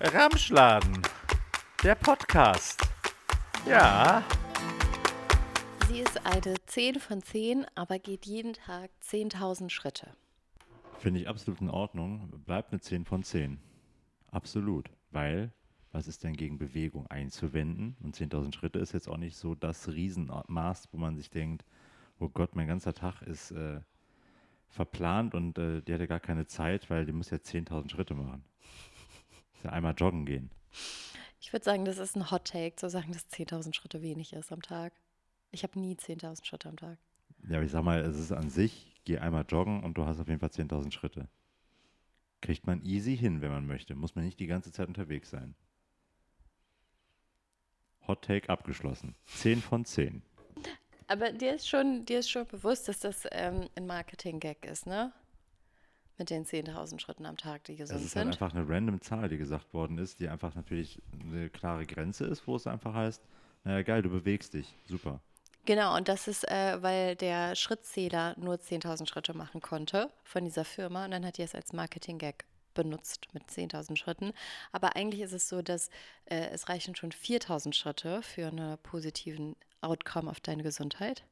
Ramschladen, der Podcast. Ja, Sie ist eine 10 von 10, aber geht jeden Tag 10.000 Schritte. finde ich absolut in Ordnung. Bleibt eine 10 von 10. Absolut. Weil, was ist denn gegen Bewegung einzuwenden? Und 10.000 Schritte ist jetzt auch nicht so das Riesenmaß, wo man sich denkt, oh Gott, mein ganzer Tag ist äh, verplant und äh, die hatte gar keine Zeit, weil die muss ja 10.000 Schritte machen. Einmal joggen gehen. Ich würde sagen, das ist ein Hot Take, zu sagen, dass 10.000 Schritte wenig ist am Tag. Ich habe nie 10.000 Schritte am Tag. Ja, aber ich sag mal, es ist an sich, geh einmal joggen und du hast auf jeden Fall 10.000 Schritte. Kriegt man easy hin, wenn man möchte. Muss man nicht die ganze Zeit unterwegs sein. Hot Take abgeschlossen. 10 von 10. Aber dir ist schon, dir ist schon bewusst, dass das ähm, ein Marketing-Gag ist, ne? Mit den 10.000 Schritten am Tag, die gesund Das ist halt sind. einfach eine random Zahl, die gesagt worden ist, die einfach natürlich eine klare Grenze ist, wo es einfach heißt, naja, geil, du bewegst dich. Super. Genau, und das ist, äh, weil der Schrittzähler nur 10.000 Schritte machen konnte von dieser Firma. Und dann hat die es als Marketing-Gag benutzt mit 10.000 Schritten. Aber eigentlich ist es so, dass äh, es reichen schon 4.000 Schritte für einen positiven Outcome auf deine Gesundheit.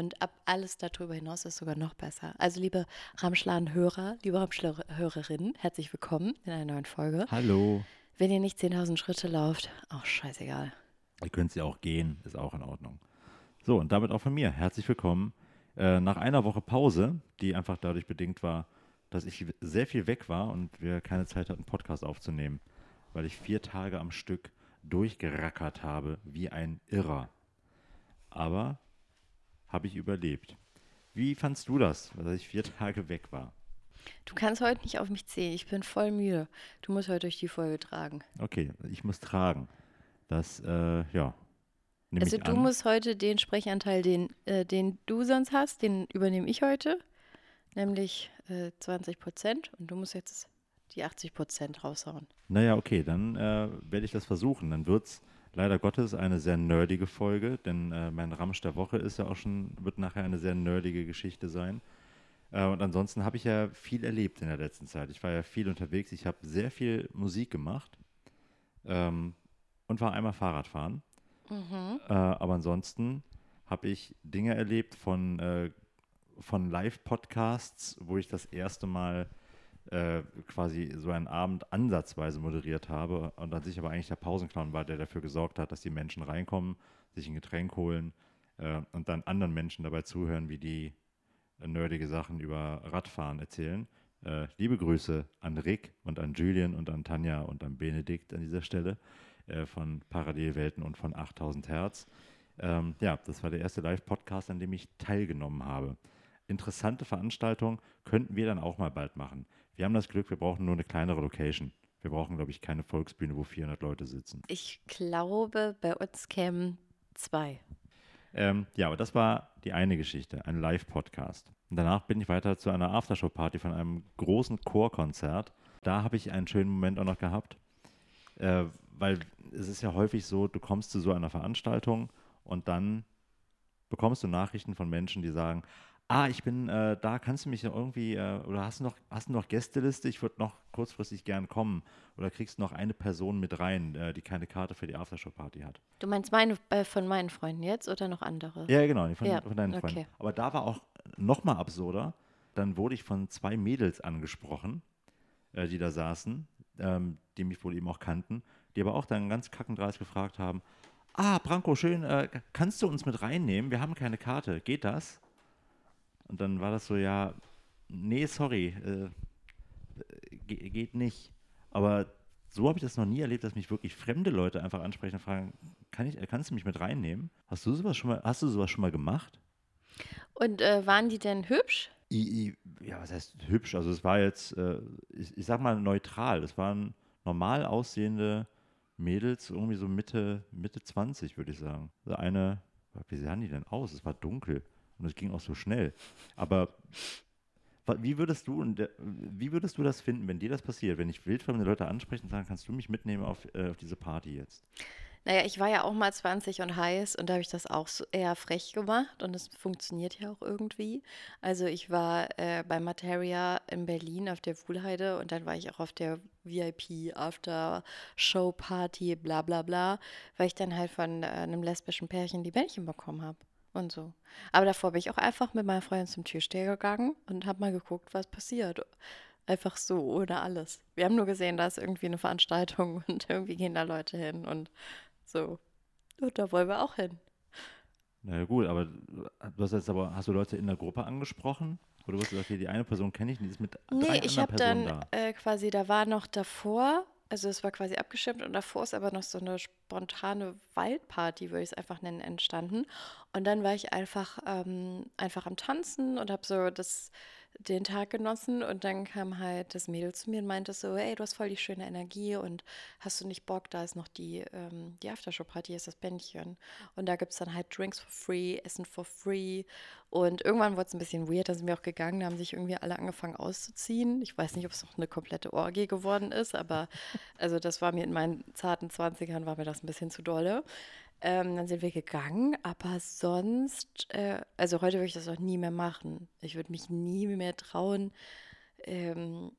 Und ab alles darüber hinaus ist sogar noch besser. Also liebe Ramschladen-Hörer, liebe Ramschladen-Hörerinnen, herzlich willkommen in einer neuen Folge. Hallo. Wenn ihr nicht 10.000 Schritte lauft, auch scheißegal. Ihr könnt sie auch gehen, ist auch in Ordnung. So, und damit auch von mir. Herzlich willkommen. Äh, nach einer Woche Pause, die einfach dadurch bedingt war, dass ich sehr viel weg war und wir keine Zeit hatten, einen Podcast aufzunehmen, weil ich vier Tage am Stück durchgerackert habe, wie ein Irrer. Aber habe ich überlebt. Wie fandst du das, dass ich vier Tage weg war? Du kannst heute nicht auf mich zählen. Ich bin voll müde. Du musst heute durch die Folge tragen. Okay, ich muss tragen. Das, äh, ja. Also du an. musst heute den Sprechanteil, den, äh, den du sonst hast, den übernehme ich heute. Nämlich äh, 20 Prozent. Und du musst jetzt die 80 Prozent raushauen. Naja, okay, dann äh, werde ich das versuchen. Dann wird es leider Gottes eine sehr nerdige Folge, denn äh, mein Ramsch der Woche ist ja auch schon, wird nachher eine sehr nerdige Geschichte sein. Äh, und ansonsten habe ich ja viel erlebt in der letzten Zeit. Ich war ja viel unterwegs, ich habe sehr viel Musik gemacht ähm, und war einmal Fahrradfahren. Äh, aber ansonsten habe ich Dinge erlebt von, äh, von Live-Podcasts, wo ich das erste Mal äh, quasi so einen Abend ansatzweise moderiert habe und an sich aber eigentlich der Pausenclown war, der dafür gesorgt hat, dass die Menschen reinkommen, sich ein Getränk holen äh, und dann anderen Menschen dabei zuhören, wie die nerdige Sachen über Radfahren erzählen. Äh, liebe Grüße an Rick und an Julian und an Tanja und an Benedikt an dieser Stelle äh, von Parallelwelten und von 8000 Hertz. Ähm, ja, das war der erste Live-Podcast, an dem ich teilgenommen habe. Interessante Veranstaltung könnten wir dann auch mal bald machen. Wir haben das Glück, wir brauchen nur eine kleinere Location. Wir brauchen, glaube ich, keine Volksbühne, wo 400 Leute sitzen. Ich glaube, bei uns kämen zwei. Ähm, ja, aber das war die eine Geschichte, ein Live-Podcast. Danach bin ich weiter zu einer Aftershow-Party von einem großen Chorkonzert. Da habe ich einen schönen Moment auch noch gehabt, äh, weil es ist ja häufig so, du kommst zu so einer Veranstaltung und dann bekommst du Nachrichten von Menschen, die sagen, ah, ich bin äh, da, kannst du mich ja irgendwie, äh, oder hast du noch, hast du noch Gästeliste? Ich würde noch kurzfristig gern kommen. Oder kriegst du noch eine Person mit rein, äh, die keine Karte für die Aftershow-Party hat. Du meinst meine, äh, von meinen Freunden jetzt oder noch andere? Ja, genau, von, Ja, von deinen Freunden. okay. Aber da war auch noch mal absurder. Dann wurde ich von zwei Mädels angesprochen, äh, die da saßen, ähm, die mich wohl eben auch kannten, die aber auch dann ganz kackendreist gefragt haben, ah, Branko, schön, äh, kannst du uns mit reinnehmen? Wir haben keine Karte, geht das? Und dann war das so, ja, nee, sorry, äh, ge geht nicht. Aber so habe ich das noch nie erlebt, dass mich wirklich fremde Leute einfach ansprechen und fragen, kann ich, kannst du mich mit reinnehmen? Hast du sowas schon mal, hast du sowas schon mal gemacht? Und äh, waren die denn hübsch? I, I, ja, was heißt hübsch? Also es war jetzt, äh, ich, ich sag mal neutral. Es waren normal aussehende Mädels, irgendwie so Mitte, Mitte 20, würde ich sagen. Also eine, wie sahen die denn aus? Es war dunkel und es ging auch so schnell. Aber wie würdest du wie würdest du das finden, wenn dir das passiert, wenn ich wildfremde Leute anspreche und sagen, kannst du mich mitnehmen auf, äh, auf diese Party jetzt? Naja, ich war ja auch mal 20 und heiß und da habe ich das auch so eher frech gemacht und es funktioniert ja auch irgendwie. Also ich war äh, bei Materia in Berlin auf der Wuhlheide und dann war ich auch auf der VIP After Show Party, bla bla bla, weil ich dann halt von äh, einem lesbischen Pärchen die Bändchen bekommen habe und so. Aber davor bin ich auch einfach mit meiner Freundin zum Türsteher gegangen und habe mal geguckt, was passiert. Einfach so, ohne alles. Wir haben nur gesehen, da ist irgendwie eine Veranstaltung und irgendwie gehen da Leute hin und so. Und da wollen wir auch hin. Na ja, gut, aber du hast jetzt aber, hast du Leute in der Gruppe angesprochen? Oder du hast gesagt, hier, die eine Person kenne ich, die ist mit Nee, drei ich anderen habe Personen dann da. äh, quasi, da war noch davor, also es war quasi abgestimmt und davor ist aber noch so eine spontane Waldparty, würde ich es einfach nennen, entstanden. Und dann war ich einfach, ähm, einfach am Tanzen und habe so das, den Tag genossen und dann kam halt das Mädel zu mir und meinte so, ey, du hast voll die schöne Energie und hast du nicht Bock, da ist noch die, ähm, die Aftershow-Party, ist das Bändchen. Und da gibt es dann halt Drinks for free, Essen for free. Und irgendwann wurde es ein bisschen weird, da sind wir auch gegangen, da haben sich irgendwie alle angefangen auszuziehen. Ich weiß nicht, ob es noch eine komplette Orgie geworden ist, aber also das war mir in meinen zarten Zwanzigern war mir das ein bisschen zu dolle. Ähm, dann sind wir gegangen, aber sonst, äh, also heute würde ich das auch nie mehr machen. Ich würde mich nie mehr trauen, ähm,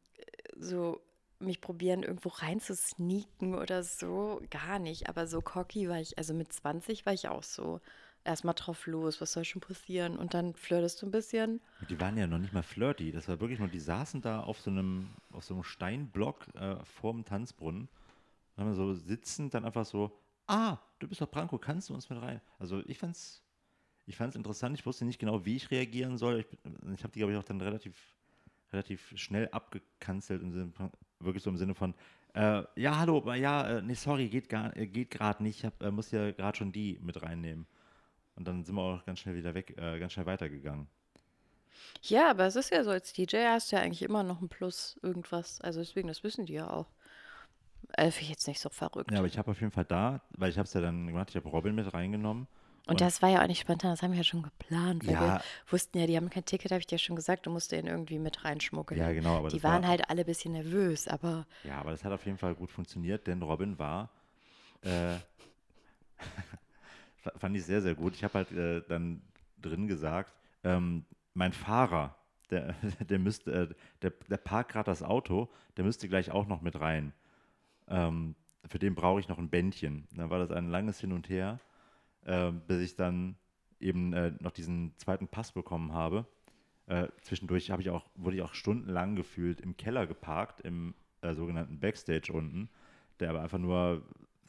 so mich probieren, irgendwo reinzusneaken oder so. Gar nicht. Aber so cocky war ich, also mit 20 war ich auch so. Erstmal drauf los, was soll schon passieren? Und dann flirtest du ein bisschen. Die waren ja noch nicht mal flirty. Das war wirklich nur, die saßen da auf so einem, auf so einem Steinblock äh, vorm Tanzbrunnen. Haben so sitzend dann einfach so, ah, du bist doch Branko, kannst du uns mit rein? Also ich fand's, ich fand's interessant. Ich wusste nicht genau, wie ich reagieren soll. Ich, ich habe die, glaube ich, auch dann relativ, relativ schnell abgekanzelt, im Sinne wirklich so im Sinne von, äh, ja, hallo, aber ja, äh, nee, sorry, geht, gar- äh, geht gerade nicht. Ich hab, äh, muss ja gerade schon die mit reinnehmen. Und dann sind wir auch ganz schnell wieder weg, äh, ganz schnell weitergegangen. Ja, aber es ist ja so, als DJ hast du ja eigentlich immer noch ein Plus irgendwas. Also deswegen, das wissen die ja auch. Also finde ich jetzt nicht so verrückt. Ja, aber ich habe auf jeden Fall da, weil ich habe es ja dann gemacht, ich habe Robin mit reingenommen. Und das war ja auch nicht spontan, das haben wir ja schon geplant, weil Ja. wir wussten ja, die haben kein Ticket, habe ich dir schon gesagt, du musst den irgendwie mit reinschmuggeln. Ja, genau, aber Die das war- waren halt alle ein bisschen nervös, aber Ja, aber das hat auf jeden Fall gut funktioniert, denn Robin war, äh, fand ich sehr, sehr gut. Ich habe halt äh, dann drin gesagt, ähm, mein Fahrer, der, der müsste, äh, der, der parkt gerade das Auto, der müsste gleich auch noch mit rein. Ähm, für den brauche ich noch ein Bändchen. Dann war das ein langes Hin und Her, äh, bis ich dann eben äh, noch diesen zweiten Pass bekommen habe. Äh, zwischendurch ich auch, wurde ich auch stundenlang gefühlt im Keller geparkt, im äh, sogenannten Backstage unten, der aber einfach nur,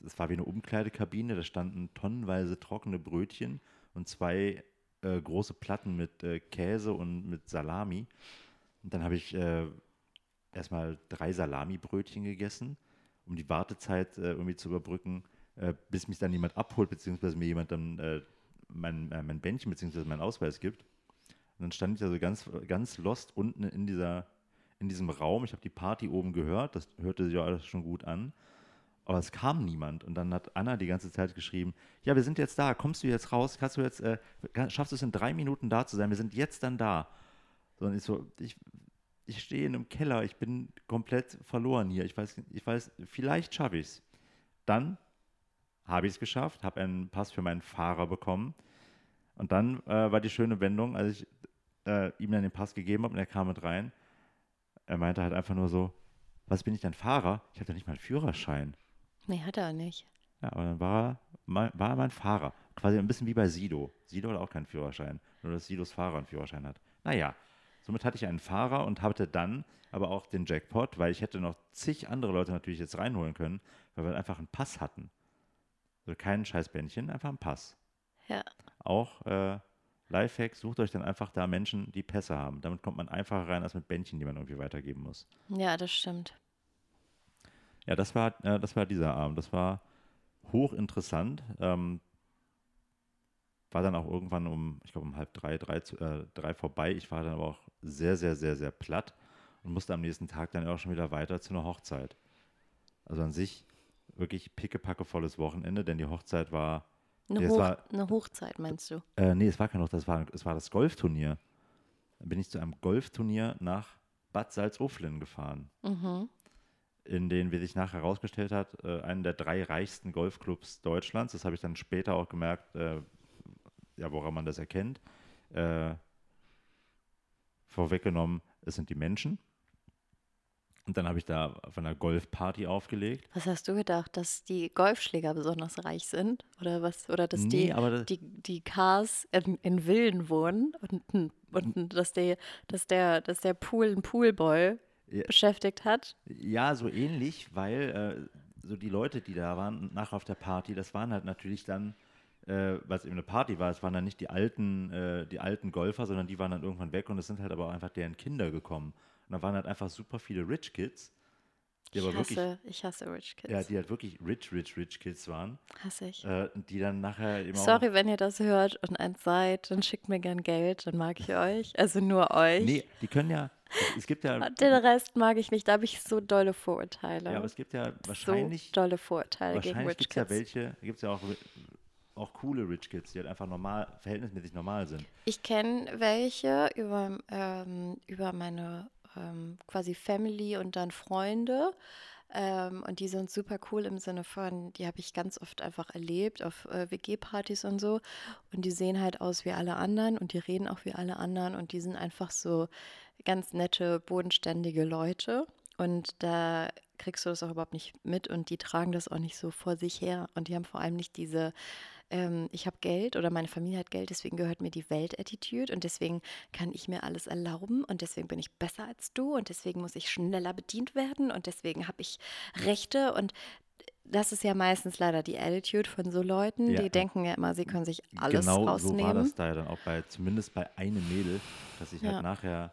es war wie eine Umkleidekabine, da standen tonnenweise trockene Brötchen und zwei äh, große Platten mit äh, Käse und mit Salami. Und dann habe ich erstmal drei Salami-Brötchen gegessen, um die Wartezeit äh, irgendwie zu überbrücken, äh, bis mich dann jemand abholt, beziehungsweise mir jemand dann äh, mein, äh, mein Bändchen beziehungsweise meinen Ausweis gibt. Und dann stand ich also ganz, ganz lost unten in, dieser, in diesem Raum. Ich habe die Party oben gehört, das hörte sich ja alles schon gut an. Aber es kam niemand. Und dann hat Anna die ganze Zeit geschrieben: Ja, wir sind jetzt da. Kommst du jetzt raus? Kannst du jetzt, äh, schaffst du es in drei Minuten da zu sein? Wir sind jetzt dann da. So, und ich so, ich, ich stehe in einem Keller. Ich bin komplett verloren hier. Ich weiß, ich weiß, vielleicht schaffe ich es. Dann habe ich es geschafft, habe einen Pass für meinen Fahrer bekommen. Und dann äh, war die schöne Wendung, als ich äh, ihm dann den Pass gegeben habe und er kam mit rein. Er meinte halt einfach nur so, was bin ich denn Fahrer? Ich habe doch nicht mal einen Führerschein. nee, hat er nicht. Ja, aber dann war er, mein, war er mein Fahrer. Quasi ein bisschen wie bei Sido. Sido hat auch keinen Führerschein, nur dass Sidos Fahrer einen Führerschein hat. Naja, somit hatte ich einen Fahrer und hatte dann aber auch den Jackpot, weil ich hätte noch zig andere Leute natürlich jetzt reinholen können, weil wir einfach einen Pass hatten. Also kein Scheißbändchen, einfach einen Pass. Ja. Auch äh, Lifehack, sucht euch dann einfach da Menschen, die Pässe haben. Damit kommt man einfacher rein als mit Bändchen, die man irgendwie weitergeben muss. Ja, das stimmt. Ja, das war, äh, das war dieser Abend. Das war hochinteressant. Ähm, war dann auch irgendwann um, ich glaube um halb drei, drei, äh, drei vorbei. Ich war dann aber auch sehr, sehr, sehr, sehr platt und musste am nächsten Tag dann auch schon wieder weiter zu einer Hochzeit. Also an sich wirklich pickepackevolles Wochenende, denn die Hochzeit war, Eine, es Hoch, war- eine Hochzeit, meinst du? äh, nee, es war kein Hochzeit, es war, es war das Golfturnier. Dann bin ich zu einem Golfturnier nach Bad Salzuflen gefahren. Mhm. in den, wie sich nachher herausgestellt hat, äh, einen der drei reichsten Golfclubs Deutschlands. Das habe ich dann später auch gemerkt, äh, ja, woran man das erkennt. Äh, vorweggenommen, es sind die Menschen. Und dann habe ich da auf einer Golfparty aufgelegt. Was hast du gedacht, dass die Golfschläger besonders reich sind? Oder was? Oder dass Nee, die, aber das- die, die Cars in, in Villen wohnen und, und dass, die, dass, der, dass der Pool einen Poolboy Ja. beschäftigt hat? Ja, so ähnlich, weil äh, so die Leute, die da waren, nachher auf der Party, das waren halt natürlich dann, äh, weil es eben eine Party war, es waren dann nicht die alten, äh, die alten Golfer, sondern die waren dann irgendwann weg und es sind halt aber auch einfach deren Kinder gekommen. Und da waren halt einfach super viele Rich Kids, die Ich aber wirklich, hasse, ich hasse Rich Kids. ja, die halt wirklich rich, rich, rich Kids waren, hasse ich. äh, die dann nachher eben auch Sorry, wenn ihr das hört und eins seid, dann schickt mir gern Geld, dann mag ich euch. Also nur euch. Nee, die können ja, es, gibt ja, Den Rest mag ich nicht, da habe ich so dolle Vorurteile. ja, aber es gibt ja wahrscheinlich, so dolle Vorurteile gegen wahrscheinlich Rich gibt es ja Kids. welche, gibt es ja auch, auch coole Rich Kids, die halt einfach normal, verhältnismäßig normal sind. Ich kenne welche über, ähm, über meine ähm, quasi Family und dann Freunde. Ähm, und die sind super cool im Sinne von, die habe ich ganz oft einfach erlebt auf äh, WG-Partys und so. Und die sehen halt aus wie alle anderen und die reden auch wie alle anderen und die sind einfach so ganz nette, bodenständige Leute. Und da kriegst du das auch überhaupt nicht mit und die tragen das auch nicht so vor sich her. Und die haben vor allem nicht diese, ähm, ich habe Geld oder meine Familie hat Geld, deswegen gehört mir die Welt-Attitude und deswegen kann ich mir alles erlauben und deswegen bin ich besser als du und deswegen muss ich schneller bedient werden und deswegen habe ich Rechte und das ist ja meistens leider die Attitude von so Leuten, Ja, die denken ja immer, sie können sich alles genau so war rausnehmen. das da ja dann auch bei, zumindest bei einem Mädel, dass ich Ja. halt nachher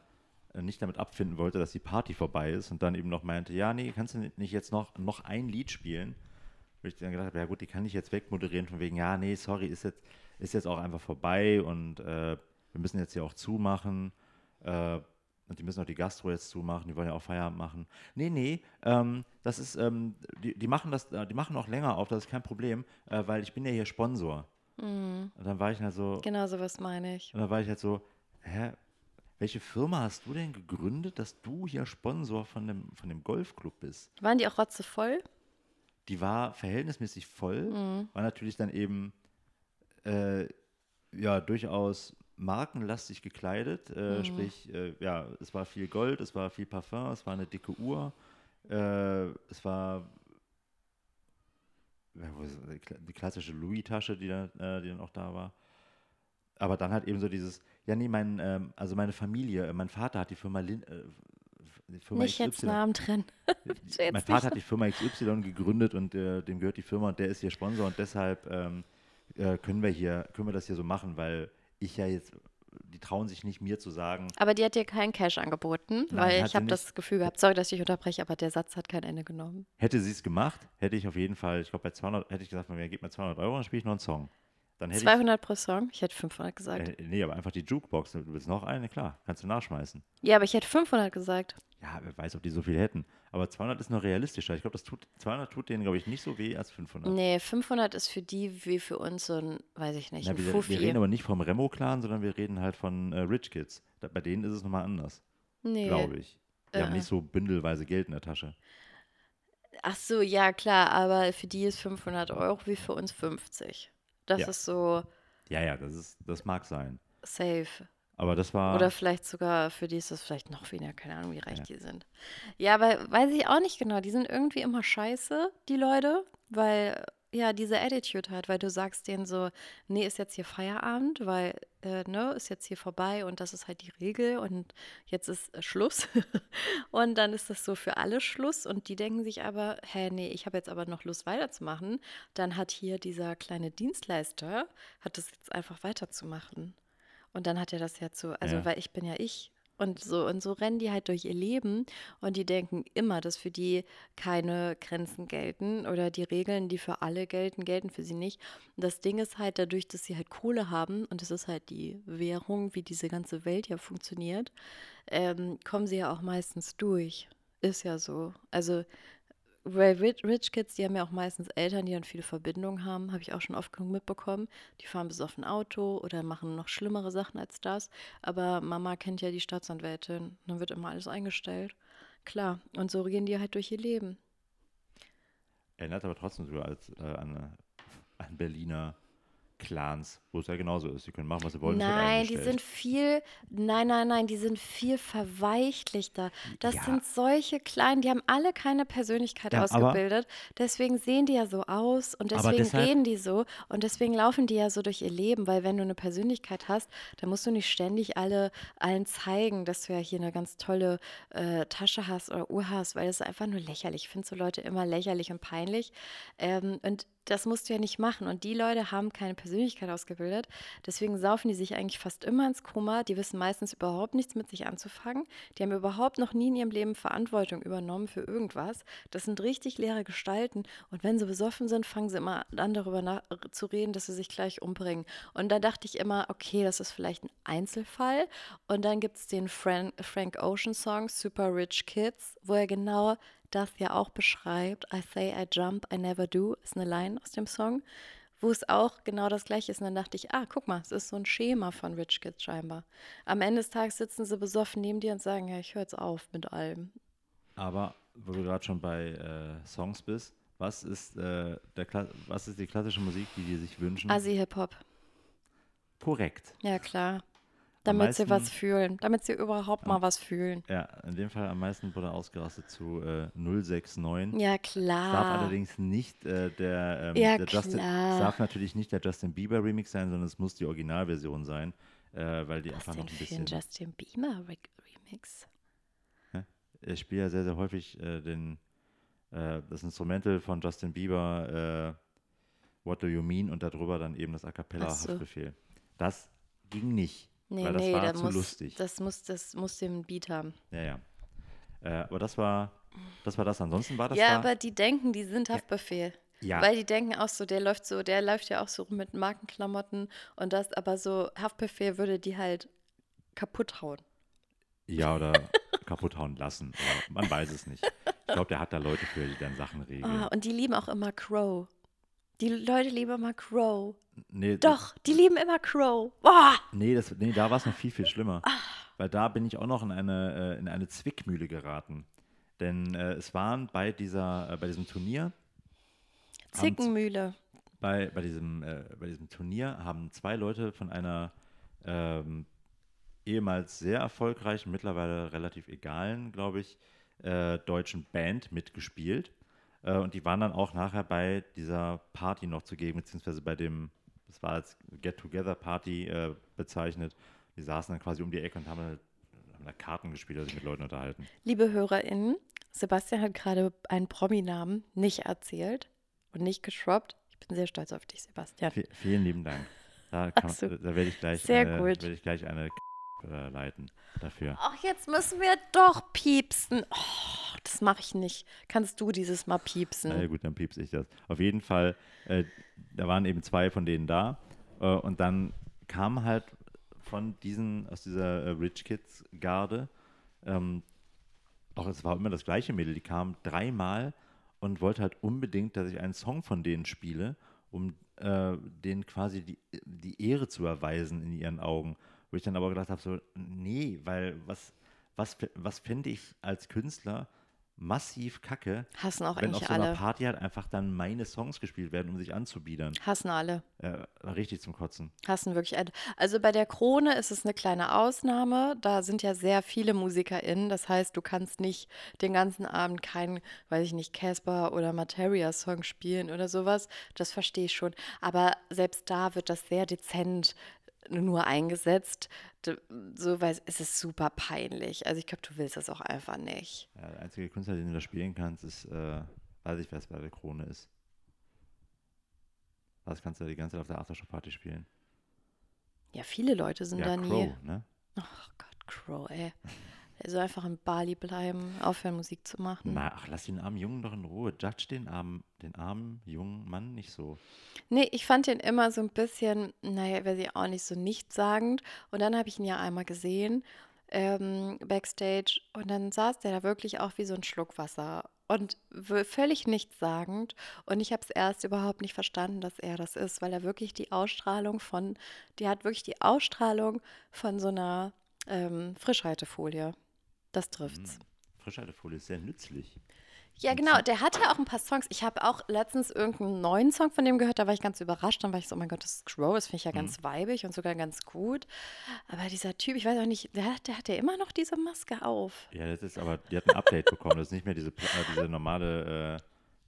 äh, nicht damit abfinden wollte, dass die Party vorbei ist und dann eben noch meinte, ja, nee, kannst du nicht jetzt noch, noch ein Lied spielen? Wo ich dann gedacht habe, ja gut, die kann ich jetzt wegmoderieren von wegen, ja, nee, sorry, ist jetzt, ist jetzt auch einfach vorbei und äh, wir müssen jetzt hier auch zumachen. Äh, und die müssen auch die Gastro jetzt zumachen, die wollen ja auch Feierabend machen. Nee, nee, ähm, das ist, ähm, die, die machen das, die machen auch länger auf, das ist kein Problem, äh, weil ich bin ja hier Sponsor. Und dann war ich halt so, Genau sowas meine ich. und da war ich halt so, hä, welche Firma hast du denn gegründet, dass du hier Sponsor von dem, von dem Golfclub bist? Waren die auch rotzevoll? Die war verhältnismäßig voll, war natürlich dann eben äh, ja durchaus markenlastig gekleidet, äh, sprich, äh, ja, es war viel Gold, es war viel Parfum, es war eine dicke Uhr, äh, es war ja, die kla- die klassische Louis-Tasche, die, dann, äh, die dann auch da war. Aber dann halt eben so dieses, ja nee, mein, ähm, also meine Familie, äh, mein Vater hat die Firma, Lin, Firma Nicht jetzt XY Namen trennen. Jetzt mein. Vater hat die Firma XY gegründet und äh, dem gehört die Firma und der ist hier Sponsor und deshalb ähm, äh, können wir hier, können wir das hier so machen, weil ich ja jetzt, die trauen sich nicht mir zu sagen, Aber die hat dir keinen Cash angeboten, Nein, weil ich habe das Gefühl gehabt, sorry, dass ich unterbreche, aber der Satz hat kein Ende genommen. hätte sie es gemacht, hätte ich auf jeden Fall, ich glaube bei 200, hätte ich gesagt, mir gib mir 200 Euro, dann spiele ich noch einen Song. Dann hätte 200 pro Song? Ich hätte 500 gesagt. ich, äh, nee, aber einfach die Jukebox, du willst noch eine, klar, kannst du nachschmeißen. Ja, aber ich hätte 500 gesagt. Ja, wer weiß, ob die so viel hätten. Aber 200 ist noch realistischer. Ich glaube, das tut, 200 tut denen, glaube ich, nicht so weh als 500. Nee, 500 ist für die wie für uns so ein, weiß ich nicht, Na, ein wir, Fuffi. wir reden aber nicht vom Remo-Clan, sondern wir reden halt von äh, Rich Kids. Da, bei denen ist es nochmal anders, nee. glaube ich. Die haben Äh. nicht so bündelweise Geld in der Tasche. Ach so, ja klar, aber für die ist 500 Euro wie für uns 50. Das Ja. ist so Ja, ja, das, ist, das mag sein. safe. Aber das war. Oder vielleicht sogar, für die ist das vielleicht noch weniger, keine Ahnung, wie reich Ja. die sind. Ja, aber weiß ich auch nicht genau. Die sind irgendwie immer scheiße, die Leute, weil, ja, diese Attitude halt, weil du sagst denen so, nee, ist jetzt hier Feierabend, weil, äh, ne, ist jetzt hier vorbei und das ist halt die Regel und jetzt ist äh, Schluss. und dann ist das so für alle Schluss und die denken sich aber, hä, nee, ich habe jetzt aber noch Lust weiterzumachen. Dann hat hier dieser kleine Dienstleister, hat das jetzt einfach weiterzumachen. Und dann hat er das ja zu, also Ja. weil ich bin ja ich. Und so, und so rennen die halt durch ihr Leben und die denken immer, dass für die keine Grenzen gelten oder die Regeln, die für alle gelten, gelten für sie nicht. Und das Ding ist halt dadurch, dass sie halt Kohle haben und das ist halt die Währung, wie diese ganze Welt ja funktioniert, ähm, kommen sie ja auch meistens durch. Ist ja so. Also bei Rich, Rich Kids, die haben ja auch meistens Eltern, die dann viele Verbindungen haben, habe ich auch schon oft genug mitbekommen. Die fahren bis auf ein Auto oder machen noch schlimmere Sachen als das. Aber Mama kennt ja die Staatsanwältin, dann wird immer alles eingestellt. klar. Und so gehen die halt durch ihr Leben. Erinnert aber trotzdem sogar als, äh, an, an Berliner Clans, wo es ja genauso ist. Sie können machen, was sie wollen. Nein, die sind viel, nein, nein, nein, die sind viel verweichlichter. Das Ja. sind solche kleinen, die haben alle keine Persönlichkeit Ja, ausgebildet. Deswegen sehen die ja so aus und deswegen deshalb- reden die so und deswegen laufen die ja so durch ihr Leben, weil wenn du eine Persönlichkeit hast, dann musst du nicht ständig alle allen zeigen, dass du ja hier eine ganz tolle äh, Tasche hast oder Uhr hast, weil das ist einfach nur lächerlich. Ich finde so Leute immer lächerlich und peinlich. Ähm, und das musst du ja nicht machen. Und die Leute haben keine Persönlichkeit ausgebildet. Deswegen saufen die sich eigentlich fast immer ins Koma. Die wissen meistens überhaupt nichts mit sich anzufangen. Die haben überhaupt noch nie in ihrem Leben Verantwortung übernommen für irgendwas. Das sind richtig leere Gestalten. Und wenn sie besoffen sind, fangen sie immer an, darüber zu reden, dass sie sich gleich umbringen. Und da dachte ich immer, okay, das ist vielleicht ein Einzelfall. Und dann gibt es den Frank Ocean Song, Super Rich Kids, wo er genau das ja auch beschreibt. I say I jump, I never do, ist eine Line aus dem Song, wo es auch genau das gleiche ist. Und dann dachte ich, ah, guck mal, es ist so ein Schema von Rich Kids scheinbar. Am Ende des Tages sitzen sie besoffen neben dir und sagen, ja, ich höre jetzt auf mit allem. Aber wo du gerade schon bei äh, Songs bist, was ist, äh, der Kla was ist die klassische Musik, die die sich wünschen? Asi-Hip-Hop, Korrekt. ja klar. Damit sie was meisten- fühlen, damit sie überhaupt mal was fühlen. Ja, in dem Fall am meisten wurde ausgerastet zu äh, 069. Ja, Darf klar. allerdings nicht äh, der, ähm, Ja, der Justin, darf natürlich nicht der Justin Bieber Remix sein, sondern es muss die Originalversion sein, äh, weil die Was einfach noch ein für ein bisschen. Justin Bieber Re Remix? Ich spiele ja sehr, sehr häufig äh, den, äh, das Instrumental von Justin Bieber, äh, What Do You Mean, und darüber dann eben das A Ach so. Cappella-Haftbefehl. Das ging nicht, Nee, weil das nee, war da zu muss, lustig. Das muss, das muss den Beat haben. ja, ja. Äh, aber das war, das war das. Ansonsten war das ja, da. aber die denken, die sind Haftbefehl. ja, Weil die denken auch so, der läuft so, der läuft ja auch so rum mit Markenklamotten und das, aber so Haftbefehl würde die halt kaputt hauen. ja, oder kaputt hauen lassen. Man weiß es nicht. Ich glaube, der hat da Leute für, die dann Sachen regeln. Ah, und die lieben auch immer Crow. Die Leute lieben immer Crow. nee, Doch, die lieben immer Crow. Boah! Nee, das, nee da war es noch viel, viel schlimmer. Ah. Weil da bin ich auch noch in eine, äh, in eine Zwickmühle geraten. Denn äh, es waren bei, dieser, äh, bei diesem Turnier, Zickenmühle. bei, bei, diesem, äh, bei diesem Turnier haben zwei Leute von einer ähm, ehemals sehr erfolgreichen, mittlerweile relativ egalen, glaube ich, äh, deutschen Band mitgespielt. Äh, und die waren dann auch nachher bei dieser Party noch zugegen, beziehungsweise bei dem, das war als Get-Together-Party äh, bezeichnet. Die saßen dann quasi um die Ecke und haben, haben da Karten gespielt, also sich mit Leuten unterhalten. Liebe HörerInnen, Sebastian hat gerade einen Prominamen nicht erzählt und nicht geschroppt. Ich bin sehr stolz auf dich, Sebastian. V vielen lieben Dank. Da, kann, so. da werde ich gleich, Sehr äh, gut. werde ich gleich eine äh, leiten dafür. Ach, jetzt müssen wir doch piepsen. Oh, das mache ich nicht. Kannst du dieses Mal piepsen? Na ja, gut, dann piepse ich das. Auf jeden Fall, äh, da waren eben zwei von denen da. Äh, und dann kam halt von diesen, aus dieser äh, Rich Kids Garde, ähm, auch es war immer das gleiche Mädel, die kam dreimal und wollte halt unbedingt, dass ich einen Song von denen spiele, um äh, denen quasi die, die Ehre zu erweisen in ihren Augen. Wo ich dann aber gedacht habe, so, nee, weil was, was, was fände ich als Künstler massiv kacke, Hassen auch wenn auf so einer alle. Party halt einfach dann meine Songs gespielt werden, um sich anzubiedern. Hassen alle. Äh, richtig zum Kotzen. Hassen wirklich alle. Also bei der Krone ist es eine kleine Ausnahme. Da sind ja sehr viele MusikerInnen. Das heißt, du kannst nicht den ganzen Abend keinen, weiß ich nicht, Casper oder Materia-Song spielen oder sowas. Das verstehe ich schon. Aber selbst da wird das sehr dezent nur eingesetzt. So, weil es ist super peinlich. Also ich glaube, du willst das auch einfach nicht. Ja, der einzige Künstler, den du da spielen kannst, ist, äh, weiß ich, wer es bei der Krone ist. Was kannst du die ganze Zeit auf der Aftershow-Party spielen? Ja, viele Leute sind ja, da nie. Crow, ne? Ach Gott, Crow, ey. Er soll einfach in Bali bleiben, aufhören Musik zu machen. Na, ach, lass den armen Jungen doch in Ruhe. Judge den armen, den armen jungen Mann nicht so. Nee, ich fand den immer so ein bisschen, naja, weiß ich auch nicht so nichtssagend. Und dann habe ich ihn ja einmal gesehen, ähm, backstage. Und dann saß der da wirklich auch wie so ein Schluck Wasser. Und völlig nichtssagend. Und ich habe es erst überhaupt nicht verstanden, dass er das ist, weil er wirklich die Ausstrahlung von, die hat wirklich die Ausstrahlung von so einer ähm, Frischhaltefolie. Das trifft's. Frischhaltefolie ist sehr nützlich. Ja, genau. Der hat ja auch ein paar Songs. Ich habe auch letztens irgendeinen neuen Song von dem gehört, da war ich ganz überrascht. Dann war ich so, oh mein Gott, das ist Crow, das finde ich ja ganz weibig und sogar ganz gut. Aber dieser Typ, ich weiß auch nicht, der, hat- der hat ja immer noch diese Maske auf. Ja, das ist aber, die hat ein Update bekommen. Das ist nicht mehr diese, äh, diese normale, äh,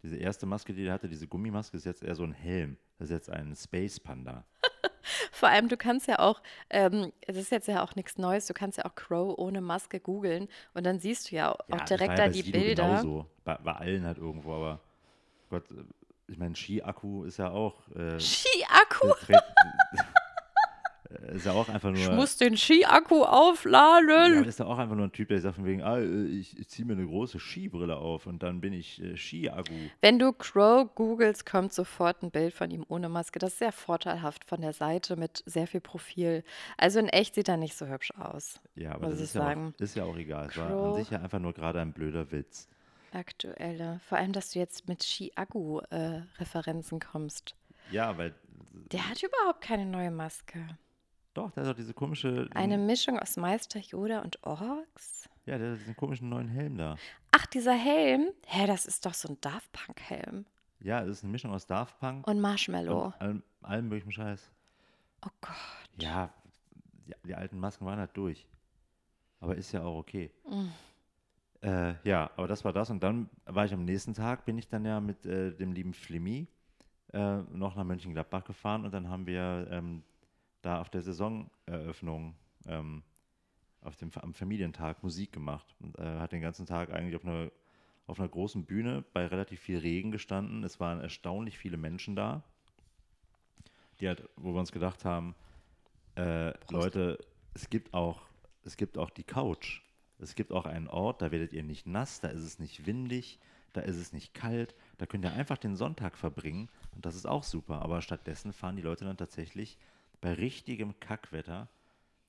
diese erste Maske, die er hatte, diese Gummimaske, ist jetzt eher so ein Helm. Das ist jetzt ein Space Panda. Vor allem, du kannst ja auch, ähm, das ist jetzt ja auch nichts Neues, du kannst ja auch Crow ohne Maske googeln und dann siehst du ja auch Ja, das direkt da die Sido Bilder. Genauso. Bei, bei allen halt irgendwo, aber Gott, äh, ich meine, Ski-Akku ist ja auch. Äh, Ski-Akku! äh, ist ja auch einfach nur. Ich muss den Ski-Akku ja, aufladen. aber ist ja auch einfach nur ein Typ, der sagt von wegen, ah, äh, ich, ich ziehe mir eine große Skibrille auf und dann bin ich äh, Ski-Akku. Wenn du Crow googelst, kommt sofort ein Bild von ihm ohne Maske. Das ist sehr vorteilhaft von der Seite mit sehr viel Profil. Also in echt sieht er nicht so hübsch aus. Ja, aber das ich ist ja, sagen. auch, ist ja auch egal. Es war an sich ja einfach nur gerade ein blöder Witz. Aktuelle. Vor allem, dass du jetzt mit Ski-Akku-Referenzen kommst. Ja, weil. Der hat überhaupt keine neue Maske. Doch, der hat doch diese komische. Eine Mischung aus Meister Yoda und Orks? Ja, der hat diesen komischen neuen Helm da. Ach, dieser Helm? Hä, das ist doch so ein Daft Punk-Helm. Ja, es ist eine Mischung aus Daft Punk Und Marshmallow. und allem, allem möglichen Scheiß. Oh Gott. Ja, die, die alten Masken waren halt durch. Aber ist ja auch okay. Mm. Äh, ja, aber das war das. Und dann war ich am nächsten Tag, bin ich dann ja mit äh, dem lieben Flimmi äh, noch nach Mönchengladbach gefahren und dann haben wir ähm, da auf der Saisoneröffnung ähm, auf dem, am Familientag Musik gemacht und äh, hat den ganzen Tag eigentlich auf einer, auf einer großen Bühne bei relativ viel Regen gestanden. Es waren erstaunlich viele Menschen da, die halt, wo wir uns gedacht haben, äh, Leute, es gibt auch, es gibt auch die Couch. Es gibt auch einen Ort, da werdet ihr nicht nass, da ist es nicht windig, da ist es nicht kalt, da könnt ihr einfach den Sonntag verbringen und das ist auch super. Aber stattdessen fahren die Leute dann tatsächlich bei richtigem Kackwetter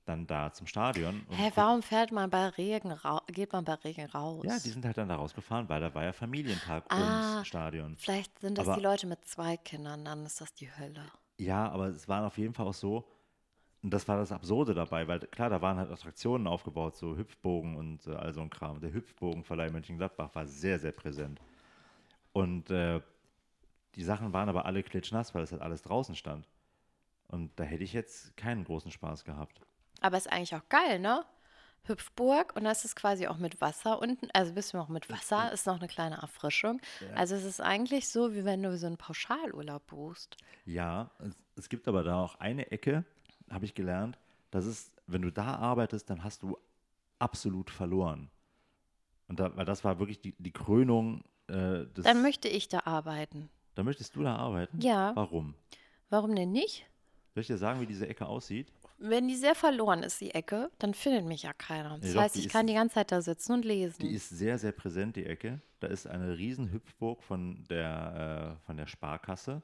dann da zum Stadion. Hä, gucken- warum fährt man bei Regen geht man bei Regen raus? Ja, die sind halt dann da rausgefahren, weil da war ja Familientag Ah. ums Stadion. Vielleicht sind das Aber- die Leute mit zwei Kindern, dann ist das die Hölle. Ja, aber es war auf jeden Fall auch so, und das war das Absurde dabei, weil klar, da waren halt Attraktionen aufgebaut, so Hüpfbogen und äh, all so ein Kram. Der Hüpfbogenverleih Mönchengladbach war sehr, sehr präsent. Und äh, die Sachen waren aber alle klitschnass, weil es halt alles draußen stand. Und da hätte ich jetzt keinen großen Spaß gehabt. Aber ist eigentlich auch geil, ne? Hüpfburg und das ist quasi auch mit Wasser unten. Also bist du auch mit Wasser, ist noch eine kleine Erfrischung. Also es ist eigentlich so, wie wenn du so einen Pauschalurlaub buchst. Ja, es, es gibt aber da auch eine Ecke, habe ich gelernt, das ist, wenn du da arbeitest, dann hast du absolut verloren. Und da, weil das war wirklich die, die Krönung äh, des. Dann möchte ich da arbeiten. da möchtest du da arbeiten? Ja. Warum? Warum denn nicht? Soll ich dir sagen, wie diese Ecke aussieht? Wenn die sehr verloren ist, die Ecke, dann findet mich ja keiner. Das Nee, heißt, ich ist- kann die ganze Zeit da sitzen und lesen. Die ist sehr, sehr präsent, die Ecke. Da ist eine riesen Hüpfburg von der, äh, von der Sparkasse.